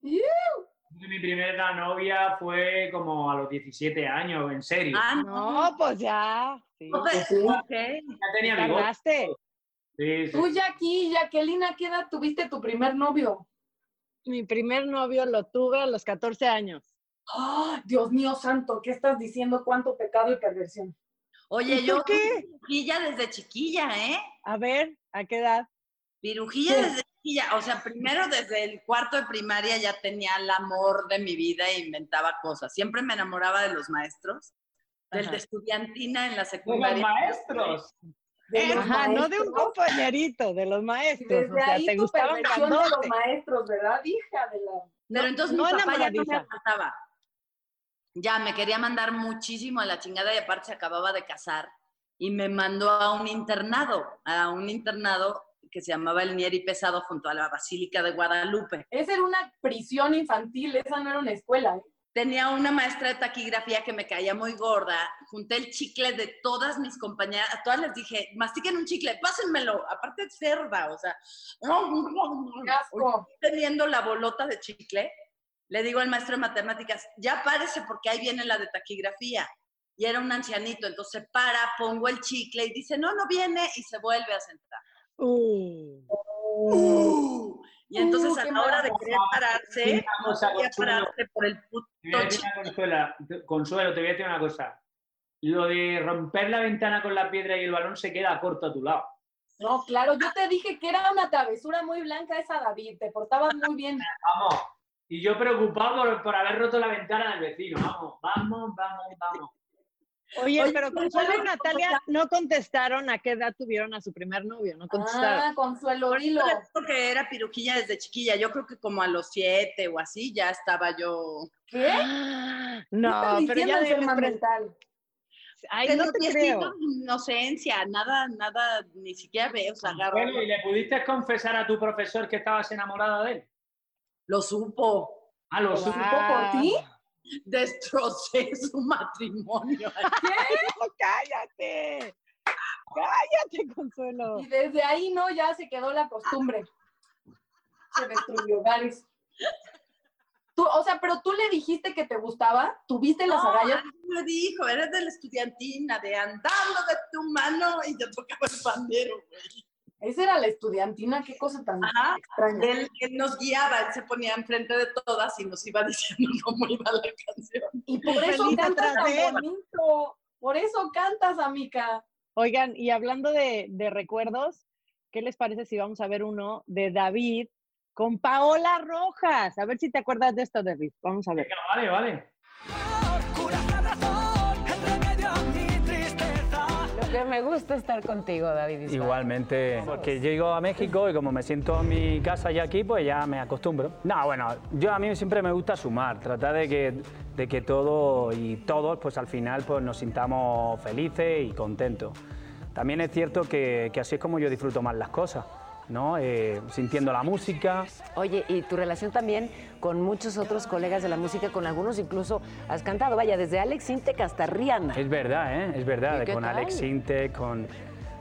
Mi primera novia fue como a los 17 años, en serio.
Ah,
No, pues ya. Sí, pues
pero-
sí.
ok.
ya tenía.
Tardaste.
Sí, sí.
Tú, Jackie, Jacqueline, ¿a qué edad tuviste tu primer novio?
Mi primer novio lo tuve a los 14 años.
¡Ah, Dios mío santo! ¿Qué estás diciendo? ¿Cuánto pecado y perversión?
Oye,
¿Y
yo
qué?
pirujilla desde chiquilla, ¿eh?
A ver, ¿a qué edad?
Pirujilla
¿Qué?
desde chiquilla. O sea, primero desde el cuarto de primaria ya tenía el amor de mi vida e inventaba cosas. Siempre me enamoraba de los maestros. Del de estudiantina en la
De los
secundaria.
maestros.
De los
Ajá, no de un
maestros.
compañerito, de los maestros.
Desde
o sea,
ahí
te gustaban
de los maestros, ¿verdad, hija de la...?
Pero entonces
no
mi papá ya no me
enamoradiza.
Ya me quería mandar muchísimo a la chingada y aparte se acababa de casar y me mandó a un internado, a un internado que se llamaba el Nieri Pesado junto a la Basílica de Guadalupe.
Esa era una prisión infantil, esa no era una escuela. ¿eh?
Tenía una maestra de taquigrafía que me caía muy gorda. Junté el chicle de todas mis compañeras. A todas les dije, mastiquen un chicle, pásenmelo. Aparte es cerda, o sea. Teniendo la bolota de chicle, le digo al maestro de matemáticas, ya párese porque ahí viene la de taquigrafía. Y era un ancianito, entonces para, pongo el chicle y dice, no, no viene, y se vuelve a sentar.
Uh,
Y entonces
Uh,
a la hora de querer pararse, no
Consuelo.
pararse por el puto chicle.
Consuelo, te voy a decir una cosa. Lo de romper la ventana con la piedra y el balón se queda corto a tu lado.
No, claro, yo te dije que era una travesura muy blanca esa, David. Te portabas muy bien.
Vamos. Y yo preocupado por, por haber roto la ventana del vecino. Vamos, vamos, vamos, vamos.
Oye,
Oye,
pero Consuelo y
¿cómo
Natalia no contestaron a qué edad tuvieron a su primer novio, no contestaron.
Ah, Consuelo, dilo.
les digo que era pirujilla desde chiquilla. Yo creo que como a los siete o así ya estaba yo.
¿Qué?
Ah,
¿Qué
No,
estás
pero ya pre-
mental?
Ay, no te creo.
inocencia, nada, nada, ni siquiera ves, agarra.
Bueno, ¿y le pudiste confesar a tu profesor que estabas enamorada de él?
Lo supo.
Ah, lo
¿Supo
supo.
por ti? Destrocé su matrimonio. [LAUGHS]
No, cállate. Cállate, Consuelo.
Y desde ahí, ¿no? Ya se quedó la costumbre. Se destruyó hogares. Tú, o sea, pero tú le dijiste que te gustaba, tuviste las
No,
agallas.
me dijo, eres de la estudiantina, de andando de tu mano y yo tocaba el pandero, güey.
Esa era la estudiantina, qué cosa tan
Ajá.
extraña.
Él, él nos guiaba, él se ponía enfrente de todas y nos iba [LAUGHS] diciendo cómo iba la canción.
Y por eso
Feliz
cantas tan bonito. Por eso cantas, amiga.
Oigan, y hablando de, de recuerdos, ¿qué les parece si vamos a ver uno de David con Paola Rojas? A ver si te acuerdas de esto, David. Vamos a ver.
Vale, vale.
Que me gusta estar contigo, David.
Igualmente, porque llego a México y como me siento en mi casa ya aquí, pues ya me acostumbro. No, bueno, yo a mí siempre me gusta sumar, tratar de que, de que todo y todos, pues al final, pues nos sintamos felices y contentos. También es cierto que así es como yo disfruto más las cosas, ¿no? Eh, sintiendo la música,
Oye, y tu relación también con muchos otros colegas de la música, con algunos incluso has cantado, vaya, desde Alex Intec hasta Rihanna.
Es verdad, ¿eh? Es verdad.
¿Y
de-
qué
con
tal?
Alex Sinte, con,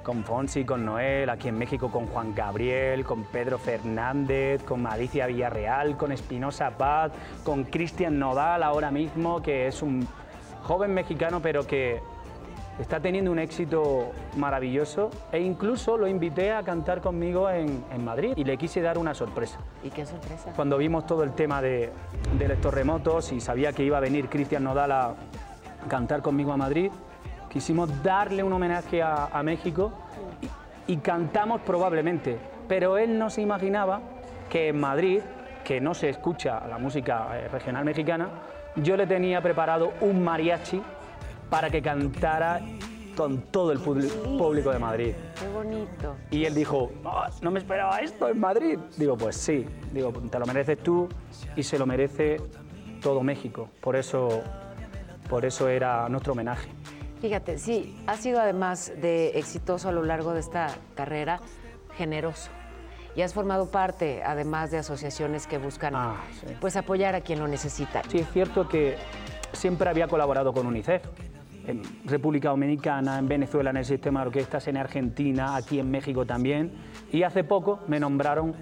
con Fonsi, con Noel, aquí en México con Juan Gabriel, con Pedro Fernández, con Alicia Villarreal, con Espinosa Paz, con Cristian Nodal ahora mismo, que es un joven mexicano, pero que está teniendo un éxito maravilloso. E incluso lo invité a cantar conmigo en, en Madrid y le quise dar una sorpresa.
¿Y qué sorpresa?
Cuando vimos todo el tema de, de los terremotos y sabía que iba a venir Cristian Nodal a cantar conmigo a Madrid, quisimos darle un homenaje a, a México y, y cantamos probablemente, pero él no se imaginaba que en Madrid, que no se escucha la música eh, regional mexicana, yo le tenía preparado un mariachi para que cantara con todo el público de Madrid.
Qué bonito.
Y él dijo, "Ah, no me esperaba esto en Madrid. Digo, pues sí, digo, te lo mereces tú y se lo merece todo México. Por eso, por eso era nuestro homenaje.
Fíjate, sí, has sido además de exitoso a lo largo de esta carrera, generoso. Y has formado parte, además de asociaciones que buscan pues apoyar a quien lo necesita.
Sí, es cierto que siempre había colaborado con UNICEF. En República Dominicana, en Venezuela, en el sistema de orquestas, en Argentina, aquí en México también. Y hace poco me nombraron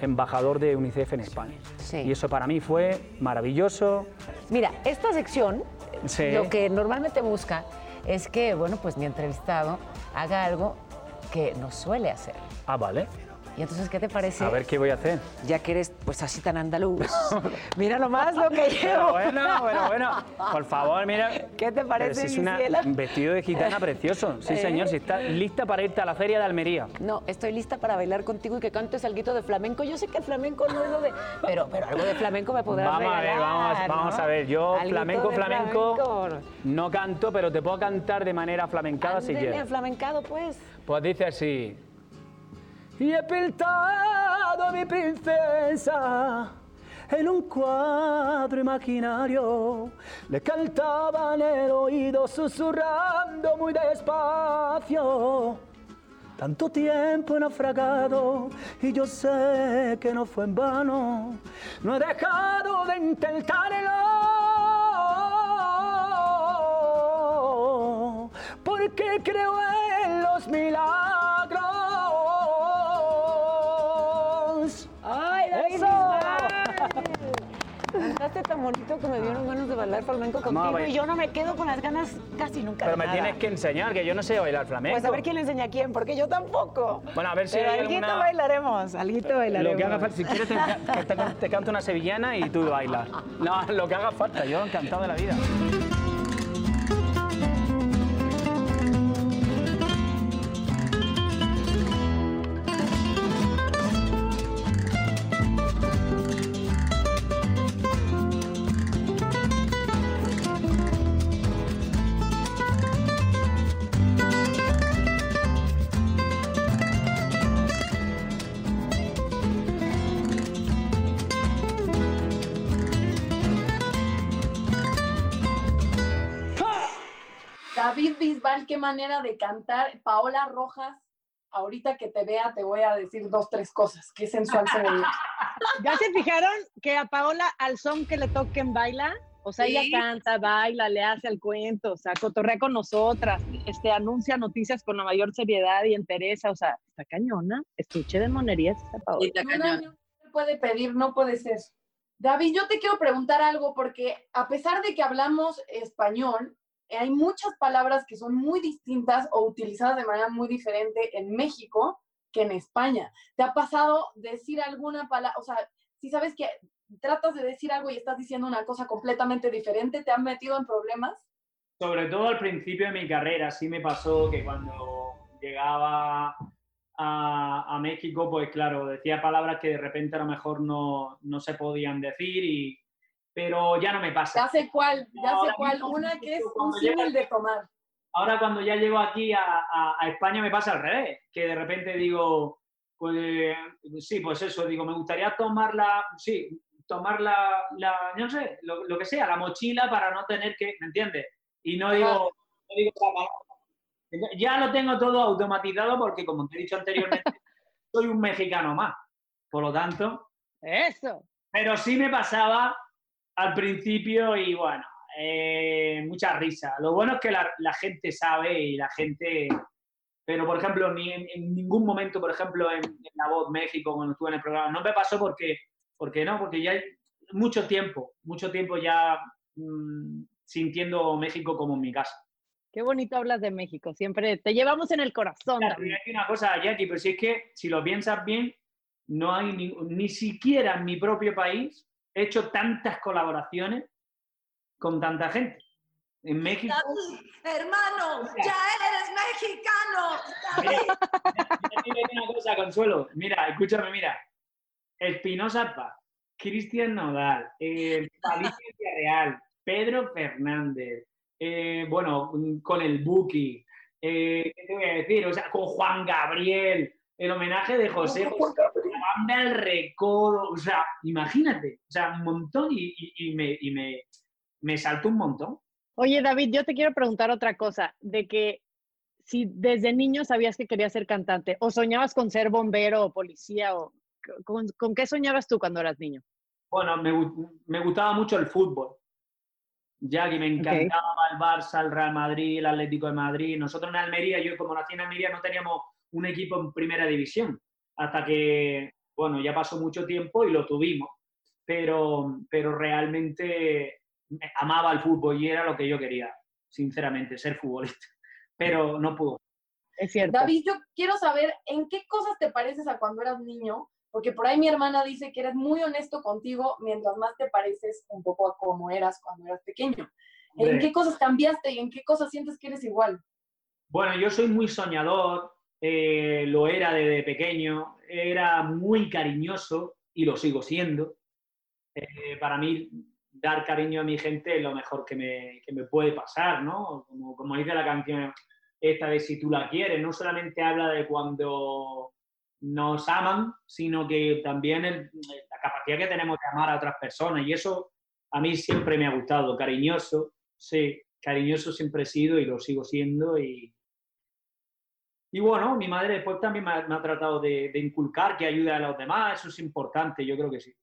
embajador de UNICEF en España. Y eso para mí fue maravilloso.
Mira, esta sección
Sí.
lo que normalmente busca es que, bueno, pues mi entrevistado haga algo que no suele hacer.
Ah, vale.
Y entonces, ¿qué te parece?
A ver qué voy a hacer.
Ya que eres pues así tan andaluz. [LAUGHS] Mira nomás lo que
Pero
llevo.
bueno, bueno, bueno. Por favor, mira.
¿Qué te parece,
Pero si es una- un vestido de gitana [LAUGHS] precioso. Sí,
¿Eh?
señor. Si está lista para irte a la feria de Almería.
No, estoy lista para bailar contigo y que cantes algo de flamenco. Yo sé que el flamenco no es lo de... Pero, pero algo de flamenco me podrás
Vamos a ver, vamos, a ver. Yo flamenco, flamenco,
flamenco.
no canto, pero te puedo cantar de manera flamencada si quieres.
flamencado, pues.
Pues dice así. Y he pintado mi princesa en un cuadro imaginario. Le cantaba en el oído susurrando muy despacio. Tanto tiempo naufragado y yo sé que no fue en vano. No he dejado de intentarlo porque creo en los milagros.
Cantaste tan bonito que me dieron ganas de bailar flamenco contigo y yo no me quedo con las ganas casi nunca
Pero
de
me
nada.
tienes que enseñar, que yo no sé bailar flamenco.
Pues a ver quién le enseña a quién, porque yo tampoco.
Bueno, a ver si
Pero
hay
alguito
alguna-
bailaremos, alguito bailaremos.
Lo que haga falta, si quieres te, te canto una sevillana y tú bailas. No, lo que haga falta, yo encantado de la vida.
Qué manera de cantar. Paola Rojas, ahorita que te vea te voy a decir dos, tres cosas. Qué sensual se veía. [LAUGHS]
¿Ya se fijaron que a Paola al son que le toquen baila? O sea, ella
Sí.
canta, baila, le hace el cuento, o sea, cotorrea con nosotras, este, anuncia noticias con la mayor seriedad y entereza, o sea, está cañona, estuche de monerías esta Paola.
Sí, está
año no se puede pedir, no puede ser. David, yo te quiero preguntar algo porque a pesar de que hablamos español, hay muchas palabras que son muy distintas o utilizadas de manera muy diferente en México que en España. ¿Te ha pasado decir alguna palabra, o sea, si sabes que tratas de decir algo y estás diciendo una cosa completamente diferente, ¿te han metido en problemas?
Sobre todo al principio de mi carrera, sí me pasó que cuando llegaba a, a México, pues claro, decía palabras que de repente a lo mejor no, no se podían decir, y, pero ya no me pasa.
Ya sé cuál, ya sé cuál. Una que es un símil de tomar.
Ahora cuando ya llego aquí a, a- a España me pasa al revés, que de repente digo, pues sí, pues eso, digo, me gustaría tomar la, sí, tomar la, la- no sé, lo, lo que sea, la mochila para no tener que, ¿me entiendes? Y no digo, no digo. Ya lo tengo todo automatizado porque, como te he dicho anteriormente, [LAUGHS] soy un mexicano más. Por lo tanto,
Eso.
pero sí me pasaba al principio y bueno, eh, mucha risa. Lo bueno es que la, la gente sabe y la gente... Pero, por ejemplo, ni en, en ningún momento, por ejemplo, en, en La Voz México, cuando estuve en el programa, no me pasó porque, porque no, porque ya hay mucho tiempo, mucho tiempo ya mm, sintiendo México como en mi casa.
Qué bonito hablas de México, siempre te llevamos en el corazón.
Claro, hay una cosa, Jackie, pero si es que, si lo piensas bien, no hay ni, ni siquiera en mi propio país he hecho tantas colaboraciones con tanta gente. En México,
David, hermano, ya eres mexicano.
mira, mira, mira una cosa, Consuelo. Mira, escúchame, mira. Espinosa Paz, Cristian Nodal, eh, [LAUGHS] Alicia Villarreal, Pedro Fernández, eh, bueno, con el Buki, eh, ¿qué te voy a decir? O sea, con Juan Gabriel, el homenaje de José José, la banda El Recodo, o sea, imagínate, o sea, un montón y, y- y me, y me, me saltó un montón.
Oye, David, yo te quiero preguntar otra cosa, de que si desde niño sabías que querías ser cantante o soñabas con ser bombero o policía o con, con qué soñabas tú cuando eras niño?
Bueno, me, me gustaba mucho el fútbol. Ya que me encantaba el Barça, el Real Madrid, el Atlético de Madrid. Nosotros en Almería, yo como nací en Almería, no teníamos un equipo en primera división. Hasta que, bueno, ya pasó mucho tiempo y lo tuvimos. Pero, pero realmente me- amaba el fútbol y era lo que yo quería, sinceramente, ser futbolista. Pero no pudo.
Es cierto.
David, yo quiero saber en qué cosas te pareces a cuando eras niño, porque por ahí mi hermana dice que eres muy honesto contigo mientras más te pareces un poco a como eras cuando eras pequeño. ¿En qué cosas cambiaste y en qué cosas sientes que eres igual?
Bueno, yo soy muy soñador, eh, lo era desde pequeño, era muy cariñoso y lo sigo siendo. Eh, para mí, dar cariño a mi gente es lo mejor que me, que me puede pasar, ¿no? Como, como dice la canción esta de Si tú la quieres, no solamente habla de cuando nos aman, sino que también el- la capacidad que tenemos de amar a otras personas. Y eso a mí siempre me ha gustado, cariñoso, sí, cariñoso siempre he sido y lo sigo siendo. Y, y bueno, mi madre después también me ha, me ha tratado de, de inculcar que ayude a los demás, eso es importante, yo creo que sí.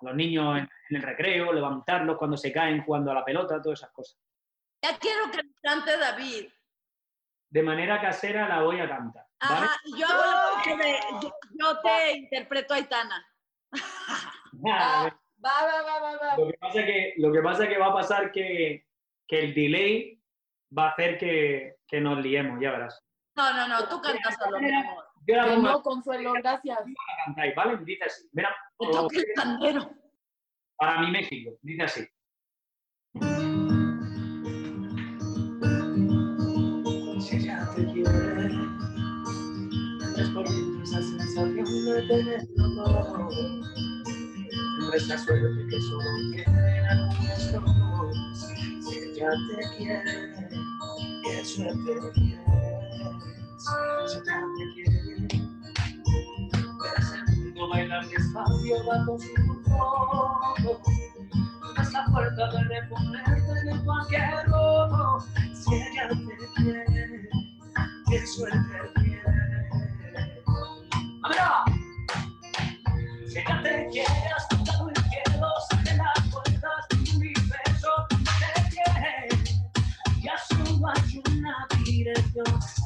A los niños en, en el recreo, levantarlos cuando se caen jugando a la pelota, todas esas cosas.
Ya quiero que me cante David.
De manera casera la voy a cantar. ¿vale?
Ajá, yo la voz de- yo, yo te [LAUGHS] interpreto a Aitana. [LAUGHS]
A ver,
Va, va, va, va, va.
Lo que pasa que, lo que, pasa que va a pasar que, que el delay va a hacer que, que nos liemos, ya verás.
No, no, no, tú cantas solo, mi amor.
Yo la pongo
no, Consuelo, gracias.
a cantar, ¿vale? Dice así. Mira,
Que toque el pandero.
para mi México, dice así.
Si ella te quiere, es por esa sensación de tenerlo todo. No esa suerte que solo tienen algunos. Si ella te quiere, qué suerte tienes. Si ella te quiere, verás el mundo bailar despacio bajo su fuego. Esa puerta de reponerte en cualquier ojo. Si
suerte tienes. ¡Vámonos! Si ella te quiere hasta el cielo, de las puertas del universo te quiere. Ya solo hay una dirección.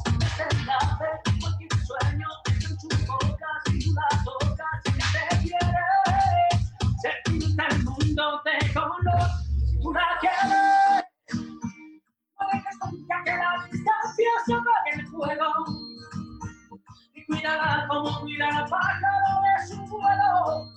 Y cuídala como cuida la pájaro de su vuelo.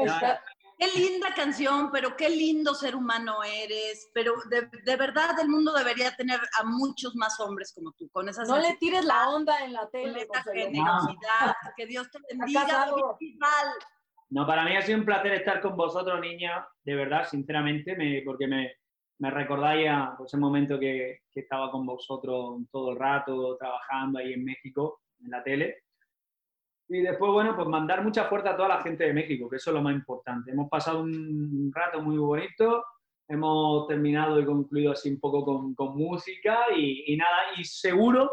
¡Qué
cosa!
Qué linda canción, pero qué lindo ser humano eres. Pero de, de verdad el mundo debería tener a muchos más hombres como tú, con esas
No le tires la onda en la
con
tele.
esta
Consuelo.
generosidad. Que Dios te bendiga.
No, para mí ha sido un placer estar con vosotros, niñas, de verdad, sinceramente, me- porque me, me recordáis a pues, ese momento que, que estaba con vosotros todo el rato, trabajando ahí en México, en la tele. Y después, bueno, pues mandar mucha fuerza a toda la gente de México, que eso es lo más importante. Hemos pasado un rato muy bonito, hemos terminado y concluido así un poco con, con música y, y nada, y seguro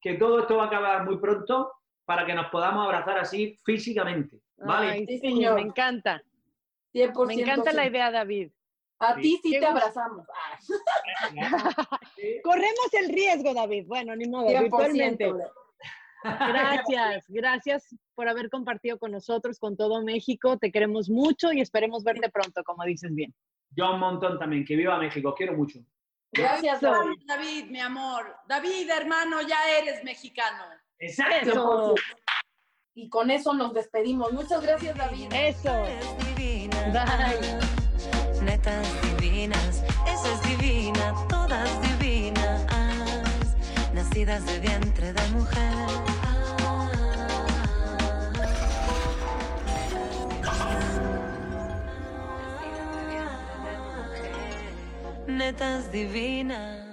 que todo esto va a acabar muy pronto para que nos podamos abrazar así físicamente, ¿vale?
Ay,
Sí, señor.
me encanta.
100%
Me encanta la idea, David.
A ti sí te
gusto.
abrazamos. Ah, [LAUGHS] [LAUGHS]
Corremos el riesgo, David. Bueno, ni modo,
100%.
virtualmente. Gracias, gracias por haber compartido con nosotros, con todo México. Te queremos mucho y esperemos verte pronto, como dices bien.
Yo un montón también, que viva México, quiero mucho.
Gracias,
Eso.
David.
David, mi amor. David, hermano, ya eres mexicano.
Exacto.
Eso,
Y con eso nos despedimos. Muchas gracias, David.
eso.
Divina.
Bye.
Netas divinas, esa es divina, todas divinas, nacidas de vientre de mujer. Netas divinas.